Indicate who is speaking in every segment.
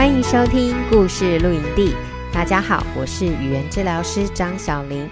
Speaker 1: 欢迎收听故事露营地。大家好，我是语言治疗师张小玲。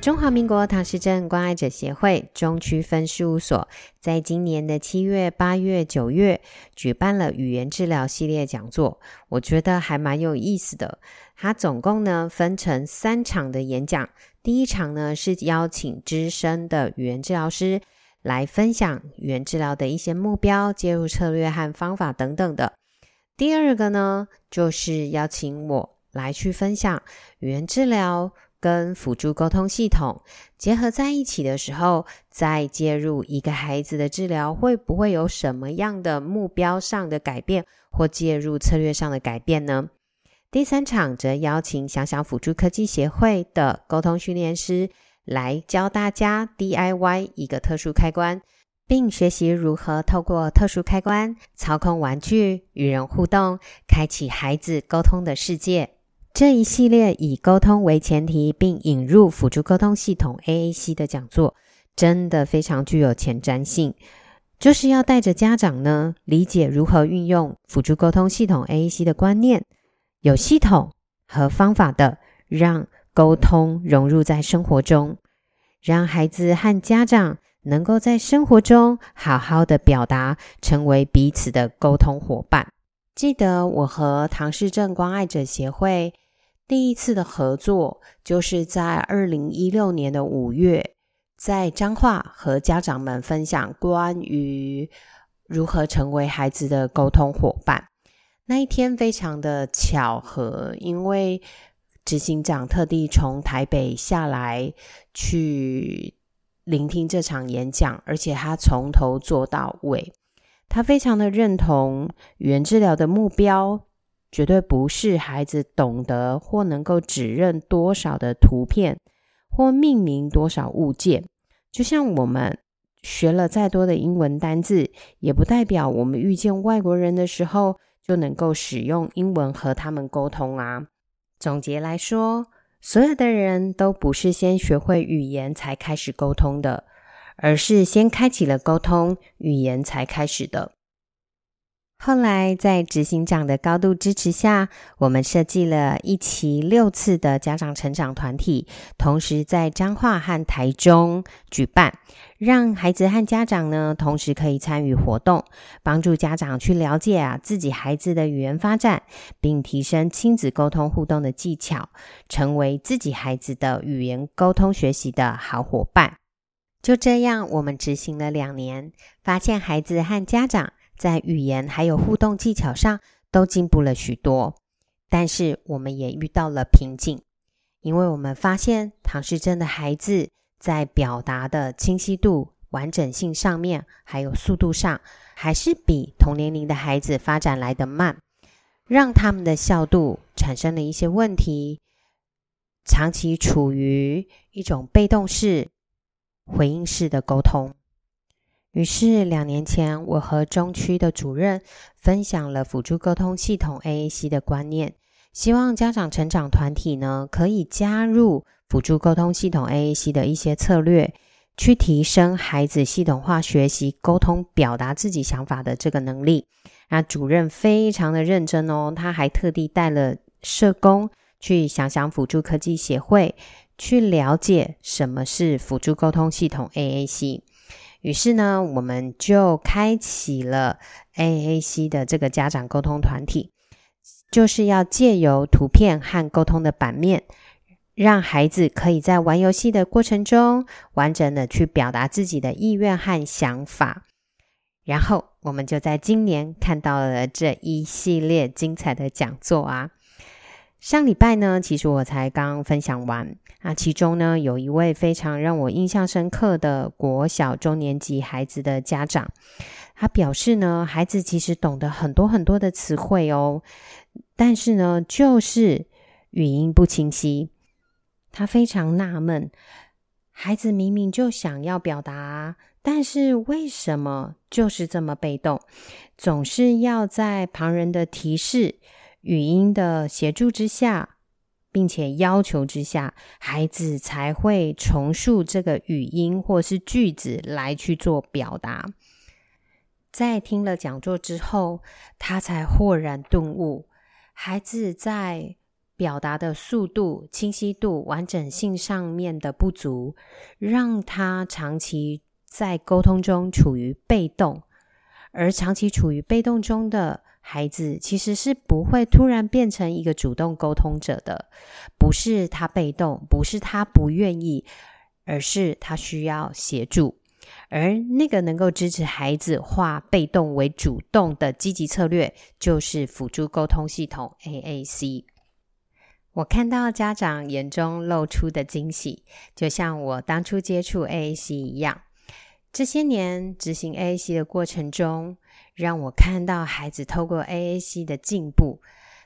Speaker 1: 中华民国唐氏症关爱者协会中区分事务所在今年的七月、八月、九月举办了语言治疗系列讲座，我觉得还蛮有意思的。它总共呢分成三场的演讲，第一场呢是邀请资深的语言治疗师来分享语言治疗的一些目标、介入策略和方法等等的。第二个呢，就是邀请我来去分享语言治疗跟辅助沟通系统结合在一起的时候，再介入一个孩子的治疗，会不会有什么样的目标上的改变，或介入策略上的改变呢？第三场则邀请想想辅助科技协会的沟通训练师来教大家 DIY 一个特殊开关。并学习如何透过特殊开关操控玩具与人互动，开启孩子沟通的世界。这一系列以沟通为前提，并引入辅助沟通系统 AAC 的讲座，真的非常具有前瞻性。就是要带着家长呢，理解如何运用辅助沟通系统 AAC 的观念，有系统和方法的让沟通融入在生活中，让孩子和家长。能够在生活中好好的表达，成为彼此的沟通伙伴。记得我和唐氏症关爱者协会第一次的合作，就是在二零一六年的五月，在彰化和家长们分享关于如何成为孩子的沟通伙伴。那一天非常的巧合，因为执行长特地从台北下来去。聆听这场演讲，而且他从头做到尾。他非常的认同语言治疗的目标，绝对不是孩子懂得或能够指认多少的图片或命名多少物件。就像我们学了再多的英文单字，也不代表我们遇见外国人的时候就能够使用英文和他们沟通啊。总结来说。所有的人都不是先学会语言才开始沟通的，而是先开启了沟通，语言才开始的。后来，在执行长的高度支持下，我们设计了一期六次的家长成长团体，同时在彰化和台中举办，让孩子和家长呢同时可以参与活动，帮助家长去了解啊自己孩子的语言发展，并提升亲子沟通互动的技巧，成为自己孩子的语言沟通学习的好伙伴。就这样，我们执行了两年，发现孩子和家长。在语言还有互动技巧上都进步了许多，但是我们也遇到了瓶颈，因为我们发现唐氏症的孩子在表达的清晰度、完整性上面，还有速度上，还是比同年龄的孩子发展来得慢，让他们的效度产生了一些问题，长期处于一种被动式、回应式的沟通。于是，两年前，我和中区的主任分享了辅助沟通系统 AAC 的观念，希望家长成长团体呢可以加入辅助沟通系统 AAC 的一些策略，去提升孩子系统化学习沟通、表达自己想法的这个能力。那主任非常的认真哦，他还特地带了社工去想想辅助科技协会，去了解什么是辅助沟通系统 AAC。于是呢，我们就开启了 AAC 的这个家长沟通团体，就是要借由图片和沟通的版面，让孩子可以在玩游戏的过程中，完整的去表达自己的意愿和想法。然后，我们就在今年看到了这一系列精彩的讲座啊。上礼拜呢，其实我才刚分享完。啊其中呢，有一位非常让我印象深刻的国小中年级孩子的家长，他表示呢，孩子其实懂得很多很多的词汇哦，但是呢，就是语音不清晰。他非常纳闷，孩子明明就想要表达，但是为什么就是这么被动，总是要在旁人的提示、语音的协助之下，并且要求之下，孩子才会重述这个语音或是句子来去做表达。在听了讲座之后，他才豁然顿悟，孩子在表达的速度、清晰度、完整性上面的不足，让他长期在沟通中处于被动，而长期处于被动中的孩子，其实是不会突然变成一个主动沟通者的。不是他被动，不是他不愿意，而是他需要协助。而那个能够支持孩子化被动为主动的积极策略，就是辅助沟通系统 AAC。我看到家长眼中露出的惊喜，就像我当初接触 AAC 一样。这些年执行 AAC 的过程中，让我看到孩子透过 AAC 的进步，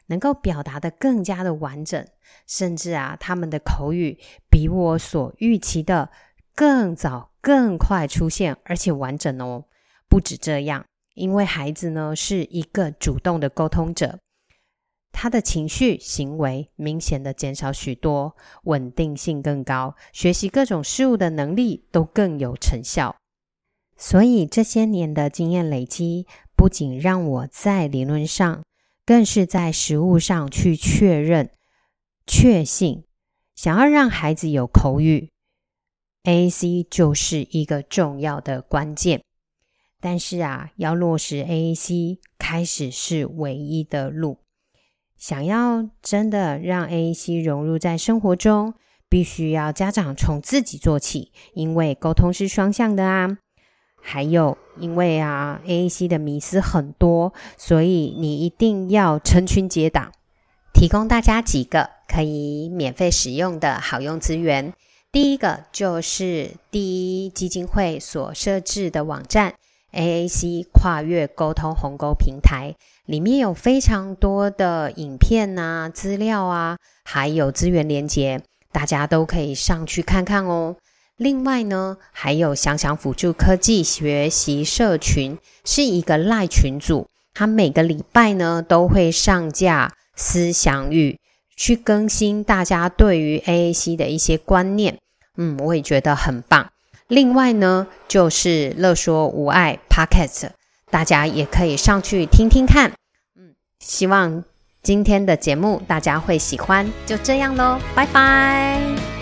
Speaker 1: 能够表达的更加的完整，甚至啊，他们的口语比我所预期的更早。更快出现，而且完整哦。不止这样，因为孩子呢是一个主动的沟通者，他的情绪行为明显的减少许多，稳定性更高，学习各种事物的能力都更有成效。所以这些年的经验累积，不仅让我在理论上，更是在实务上去确认、确信，想要让孩子有口语。AAC 就是一个重要的关键，但是啊，要落实 AAC 开始是唯一的路。想要真的让 AAC 融入在生活中，必须要家长从自己做起，因为沟通是双向的啊。还有，因为啊，AAC 的迷思很多，所以你一定要成群结党，提供大家几个可以免费使用的好用资源。第一个就是第一基金会所设置的网站 AAC 跨越沟通鸿沟平台，里面有非常多的影片啊、资料啊，还有资源连接，大家都可以上去看看哦。另外呢，还有想想辅助科技学习社群，是一个赖群组，它每个礼拜呢都会上架思想语。去更新大家对于 AAC 的一些观念，嗯，我也觉得很棒。另外呢，就是乐说无爱 Podcast，大家也可以上去听听看。嗯，希望今天的节目大家会喜欢。就这样喽，拜拜。